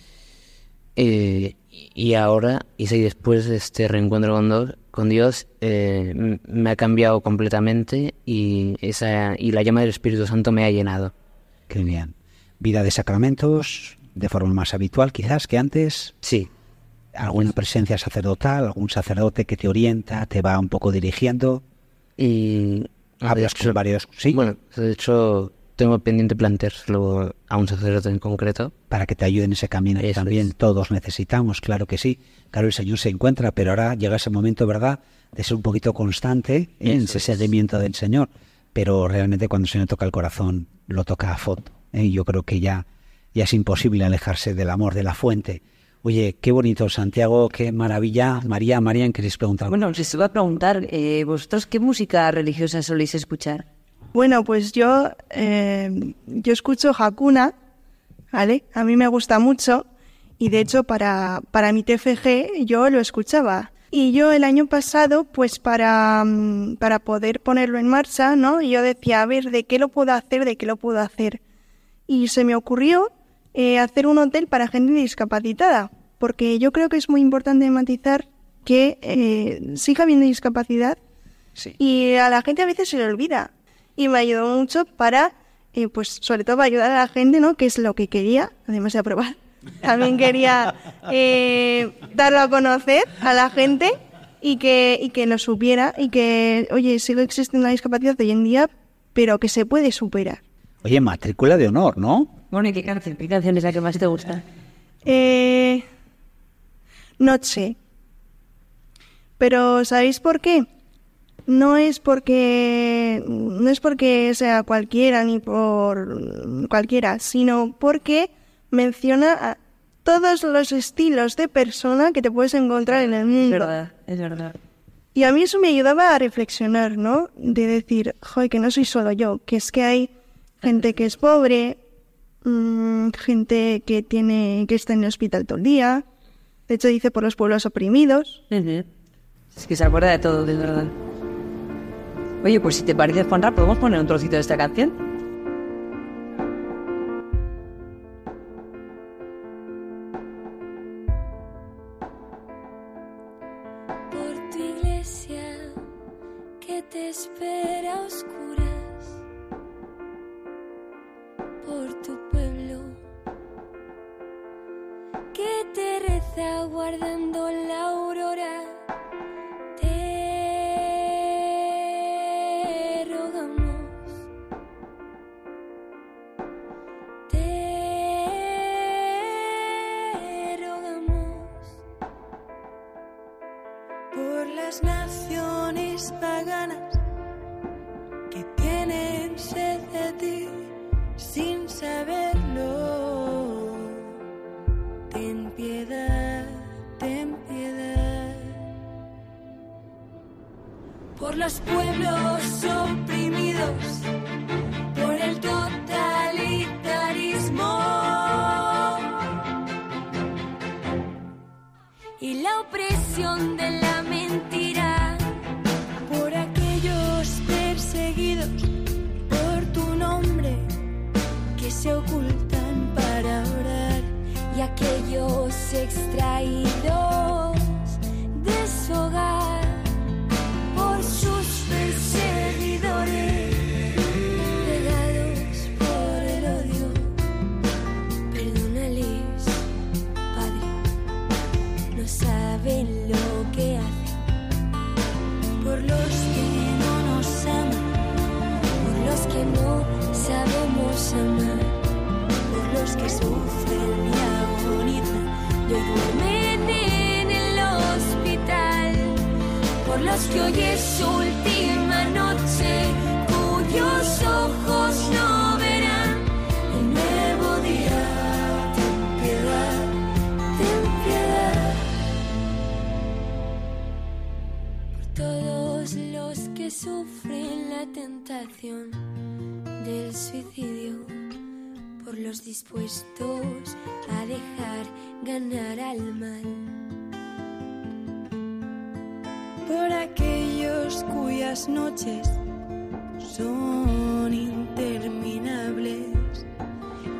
Eh, y ahora, y si después de este reencuentro con, Dios- con Dios, eh, me ha cambiado completamente y, esa, y la llama del Espíritu Santo me ha llenado. Qué bien. Vida de sacramentos de forma más habitual quizás que antes. Sí. ¿Alguna presencia sacerdotal, algún sacerdote que te orienta, te va un poco dirigiendo? Y hablas con varios, sí. Bueno, de hecho, tengo pendiente planteárselo a un sacerdote en concreto. Para que te ayuden en ese camino que también todos necesitamos, claro que sí. Claro, el Señor se encuentra, pero ahora llega ese momento, ¿verdad?, de ser un poquito constante en ese seguimiento del Señor. Pero realmente cuando el Señor toca el corazón, lo toca a fondo. ¿eh? Y Yo creo que ya, ya es imposible alejarse del amor, de la fuente. Oye, qué bonito, Santiago, qué maravilla. María, María, ¿queréis preguntar? Bueno, os iba a preguntar, eh, ¿vosotros qué música religiosa soléis escuchar? Bueno, pues yo, eh, yo escucho Hakuna, ¿vale? A mí me gusta mucho y de hecho para, para mi TFG yo lo escuchaba. Y yo el año pasado, pues para, mm, para poder ponerlo en marcha, ¿no? Yo decía, a ver, ¿de qué lo puedo hacer? ¿De qué lo puedo hacer? Y se me ocurrió eh, hacer un hotel para gente discapacitada, porque yo creo que es muy importante matizar que eh, siga habiendo discapacidad y a la gente a veces se le olvida. Y me ayudó mucho para, eh, pues sobre todo para ayudar a la gente, ¿no? Que es lo que quería, además de aprobar. También quería eh, darlo a conocer a la gente y que, y que lo supiera y que, oye, sigue existiendo la discapacidad hoy en día, pero que se puede superar. Oye, matrícula de honor, ¿no? Bueno, ¿y qué canción? ¿Qué canción es la que más te gusta? Eh, noche. Pero ¿sabéis por qué? No es porque no es porque sea cualquiera ni por cualquiera, sino porque menciona a todos los estilos de persona que te puedes encontrar en el mundo. Es verdad, es verdad. Y a mí eso me ayudaba a reflexionar, ¿no? De decir, joder, que no soy solo yo, que es que hay gente que es pobre, mm, gente que tiene que está en el hospital todo el día. De hecho, dice por los pueblos oprimidos. Es que se acuerda de todo, de verdad. Oye, pues si te parece, Juanra, ¿podemos poner un trocito de esta canción? por tu iglesia que te espera que te reza guardando la aurora. Te rogamos, te rogamos por las naciones paganas los pueblos oprimidos, por el totalitarismo. Y la opresión de la mentira, por aquellos perseguidos por tu nombre que se ocultan para orar y aquellos extraídos por que hoy es su última noche, cuyos ojos no verán el nuevo día. Ten piedad, ten piedad. todos los que sufren la tentación del suicidio, por los dispuestos a dejar ganar al mal. cuyas noches son interminables.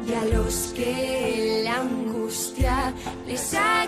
Y a los que la angustia les ha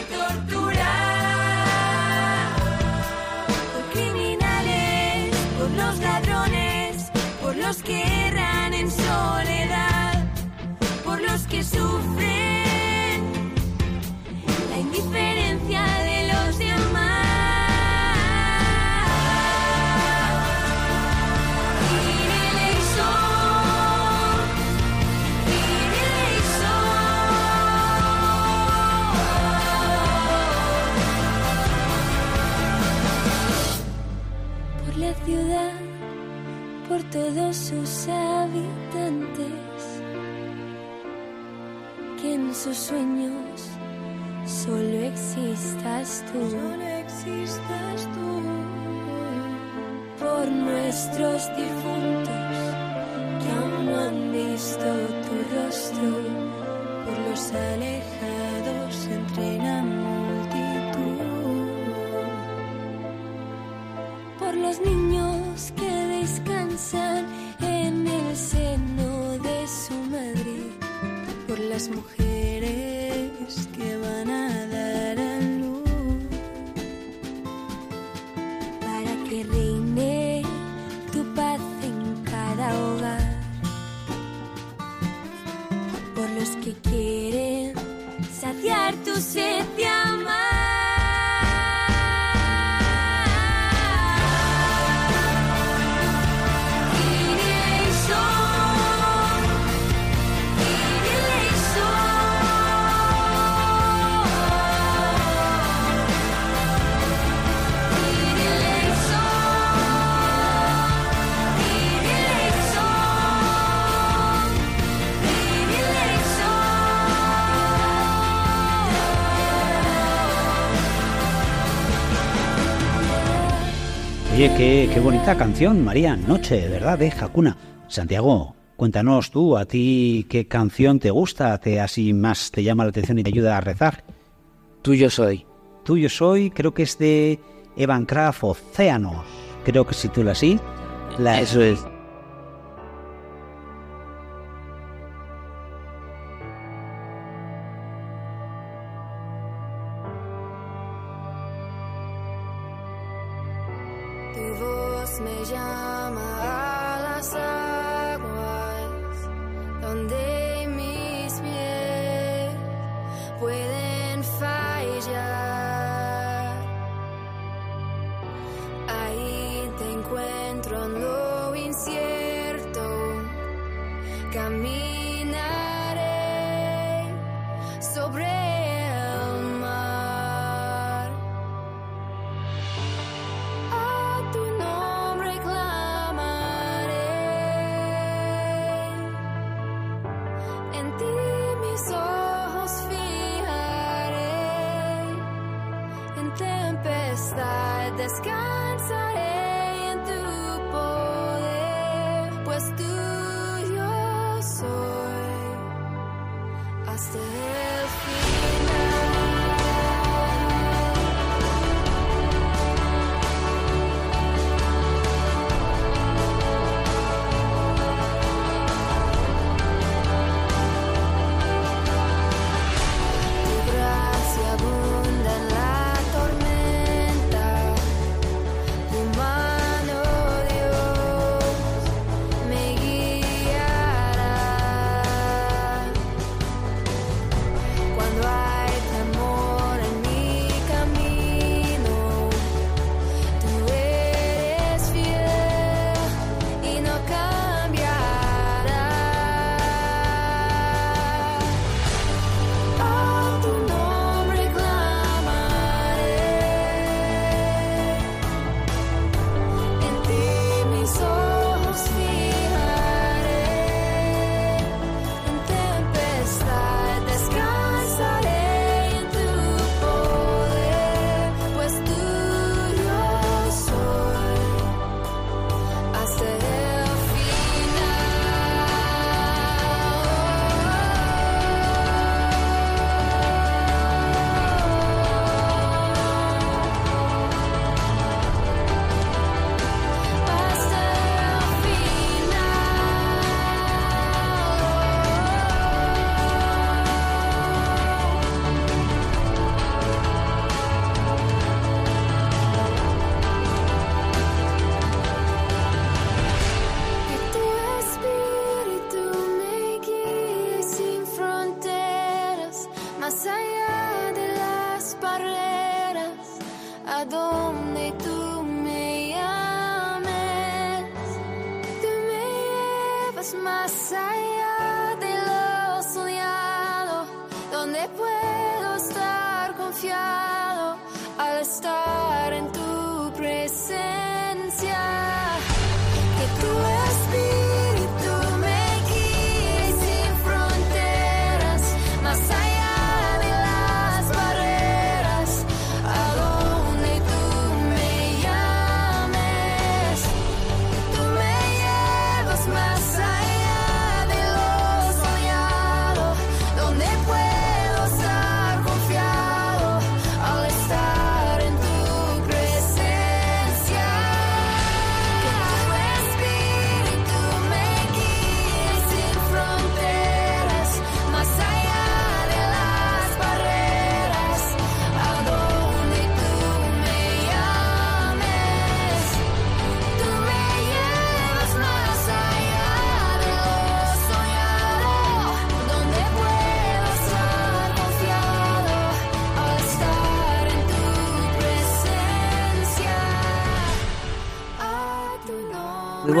los que erran en soledad, por los que sufren. La indiferencia de todos sus habitantes, que en sus sueños solo existas tú. Solo existas tú. Por nuestros difuntos que aún no han visto tu rostro. Por los alejados entre la multitud. Por los niños que descansan qué, bonita canción, María, Noche, ¿verdad? De Hakuna. Santiago, cuéntanos tú, a ti qué canción te gusta, te así más te llama la atención y te ayuda a rezar. Tuyo soy. Tuyo soy, creo que es de Evan Kraft, Océanos. Creo que se titula así. La- Eso es. Tu voz me llama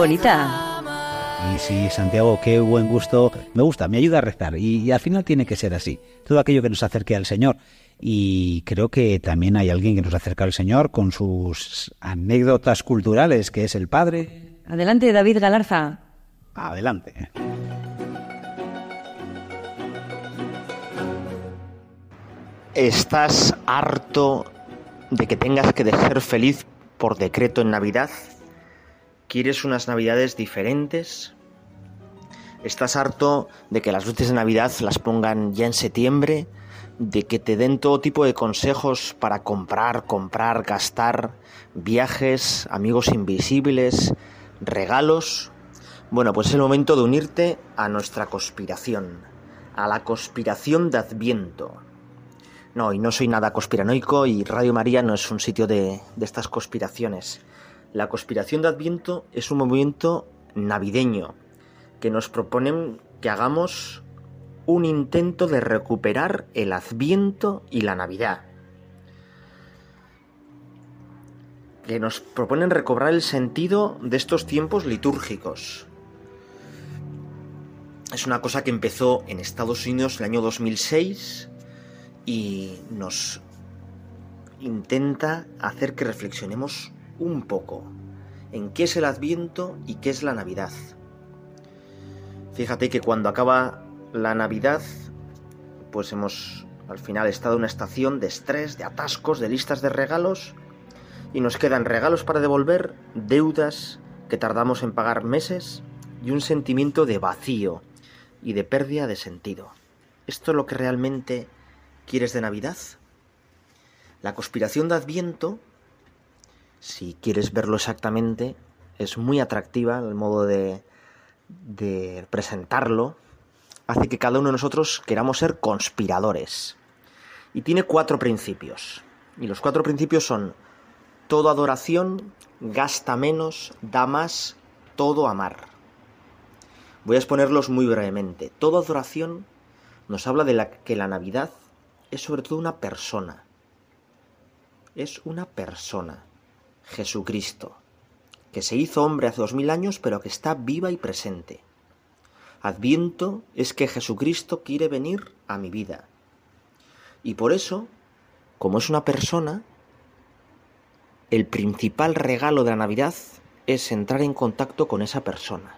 bonita. Y sí, Santiago, qué buen gusto. Me gusta, me ayuda a rezar. Y, y al final tiene que ser así. Todo aquello que nos acerque al Señor. Y creo que también hay alguien que nos acerca al Señor con sus anécdotas culturales, que es el Padre. Adelante, David Galarza. Adelante. ¿Estás harto de que tengas que ser feliz por decreto en Navidad? ¿Quieres unas Navidades diferentes? ¿Estás harto de que las luces de Navidad las pongan ya en septiembre? ¿De que te den todo tipo de consejos para comprar, comprar, gastar, viajes, amigos invisibles, regalos? Bueno, pues es el momento de unirte a nuestra conspiración, a la conspiración de Adviento. No, y no soy nada conspiranoico y Radio María no es un sitio de, de estas conspiraciones. La conspiración de Adviento es un movimiento navideño que nos proponen que hagamos un intento de recuperar el Adviento y la Navidad. Que nos proponen recobrar el sentido de estos tiempos litúrgicos. Es una cosa que empezó en Estados Unidos el año 2006 y nos intenta hacer que reflexionemos un poco en qué es el Adviento y qué es la Navidad. Fíjate que cuando acaba la Navidad, pues hemos al final estado en una estación de estrés, de atascos, de listas de regalos, y nos quedan regalos para devolver, deudas que tardamos en pagar meses y un sentimiento de vacío y de pérdida de sentido. ¿Esto es lo que realmente quieres de Navidad? La conspiración de Adviento, si quieres verlo exactamente, es muy atractiva el modo de, presentarlo, hace que cada uno de nosotros queramos ser conspiradores. Y tiene cuatro principios. Y los cuatro principios son todo adoración, gasta menos, da más, todo amar. Voy a exponerlos muy brevemente. Toda adoración nos habla de que la Navidad es sobre todo una persona. Es una persona, Jesucristo, que se hizo hombre hace dos mil años, pero que está viva y presente. Adviento es que Jesucristo quiere venir a mi vida. Y por eso, como es una persona, el principal regalo de la Navidad es entrar en contacto con esa persona.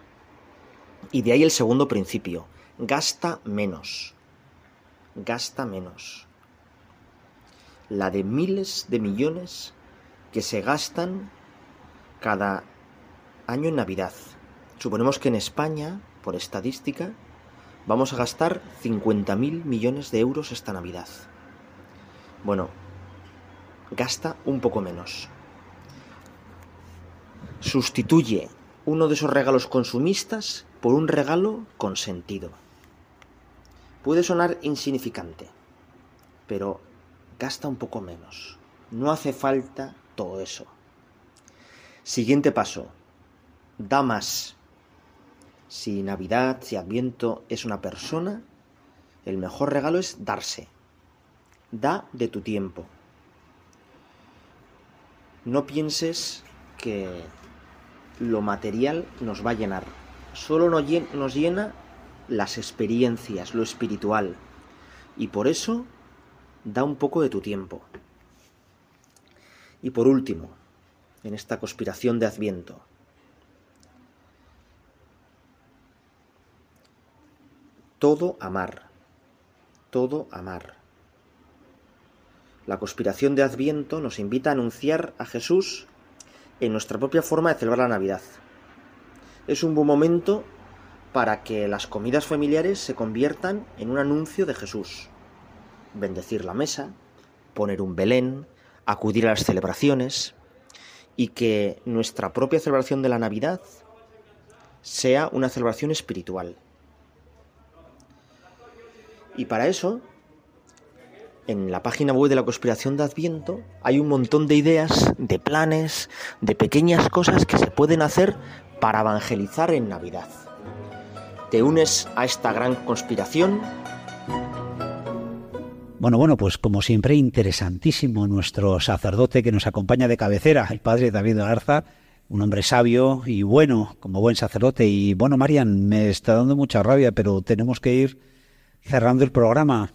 Y de ahí el segundo principio, gasta menos. Gasta menos. La de miles de millones que se gastan cada año en Navidad. Suponemos que en España, por estadística, vamos a gastar 50.000 millones de euros esta Navidad. Bueno, gasta un poco menos. Sustituye uno de esos regalos consumistas por un regalo con sentido. Puede sonar insignificante, pero gasta un poco menos. No hace falta todo eso. Siguiente paso. Da más. Si Navidad, si Adviento es una persona, el mejor regalo es darse. Da de tu tiempo. No pienses que lo material nos va a llenar. Solo nos llena las experiencias, lo espiritual. Y por eso da un poco de tu tiempo. Y por último, en esta conspiración de Adviento, todo amar, todo amar. La conspiración de Adviento nos invita a anunciar a Jesús en nuestra propia forma de celebrar la Navidad. Es un buen momento para que las comidas familiares se conviertan en un anuncio de Jesús. Bendecir la mesa, poner un Belén, acudir a las celebraciones y que nuestra propia celebración de la Navidad sea una celebración espiritual. Y para eso, en la página web de la conspiración de Adviento hay un montón de ideas, de planes, de pequeñas cosas que se pueden hacer para evangelizar en Navidad. ¿Te unes a esta gran conspiración? Bueno, bueno, pues como siempre, interesantísimo nuestro sacerdote que nos acompaña de cabecera, el padre David Garza, un hombre sabio y bueno, como buen sacerdote. Y bueno, Marian, me está dando mucha rabia, pero tenemos que ir cerrando el programa.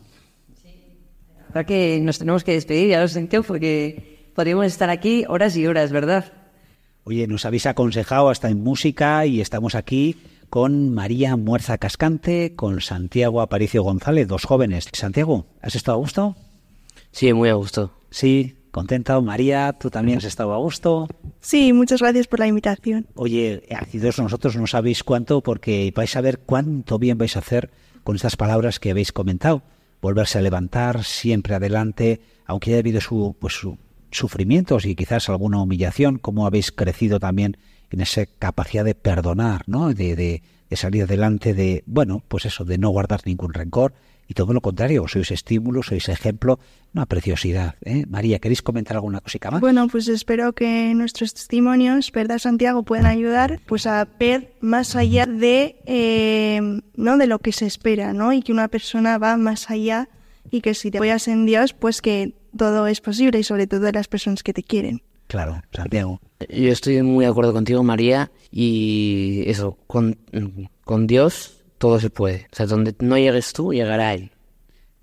Ahora que nos tenemos que despedir, ya lo sentí, porque podríamos estar aquí horas y horas, ¿verdad? Oye, nos habéis aconsejado hasta en música y estamos aquí con María Muerza Cascante, con Santiago Aparicio González, dos jóvenes. Santiago, ¿has estado a gusto? Sí, muy a gusto. Sí, contenta. María, ¿tú también has estado a gusto? Sí, muchas gracias por la invitación. Oye, dos nosotros no sabéis cuánto porque vais a ver cuánto bien vais a hacer con estas palabras que habéis comentado. Volverse a levantar, siempre adelante, aunque haya habido su, pues, su sufrimientos y quizás alguna humillación, cómo habéis crecido también en esa capacidad de perdonar, ¿no? De, de, salir adelante, de, bueno, pues eso, de no guardar ningún rencor y todo lo contrario, sois estímulo, sois ejemplo, una preciosidad. ¿eh? María, ¿queréis comentar alguna cosita más? Bueno, pues espero que nuestros testimonios, ¿verdad, Santiago, puedan ayudar pues a ver más allá de, eh, ¿no? de lo que se espera, ¿no? Y que una persona va más allá y que si te apoyas en Dios, pues que todo es posible y sobre todo de las personas que te quieren. Claro, Santiago. Yo estoy muy de acuerdo contigo, María, y eso, con, con Dios todo se puede. O sea, donde no llegues tú, llegará Él.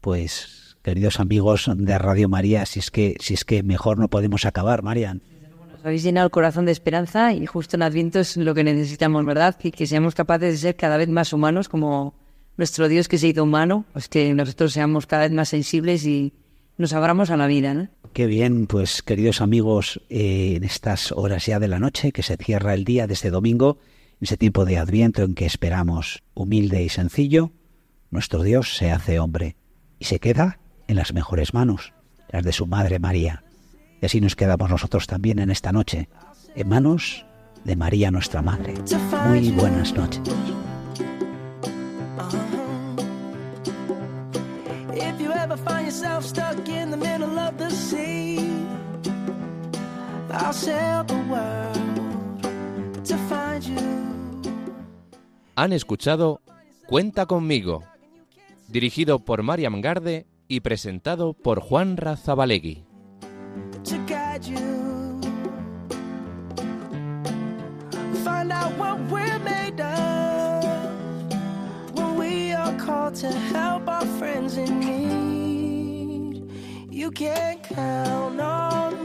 Pues, queridos amigos de Radio María, si es que, si es que mejor no podemos acabar, Marian. Nos habéis llenado el corazón de esperanza y justo en Adviento es lo que necesitamos, ¿verdad? Que, que seamos capaces de ser cada vez más humanos como nuestro Dios que se hizo humano, pues que nosotros seamos cada vez más sensibles y nos abramos a la vida, ¿no? Qué bien, pues queridos amigos, eh, en estas horas ya de la noche, que se cierra el día de este domingo, ese tiempo de adviento en que esperamos, humilde y sencillo, nuestro Dios se hace hombre y se queda en las mejores manos, las de su Madre María. Y así nos quedamos nosotros también en esta noche, en manos de María nuestra Madre. Muy buenas noches. Han escuchado Cuenta conmigo, dirigido por Mariam Garde y presentado por Juan Razabalegui. Find out what we're made of when we are called to help our friends in need. You can't count on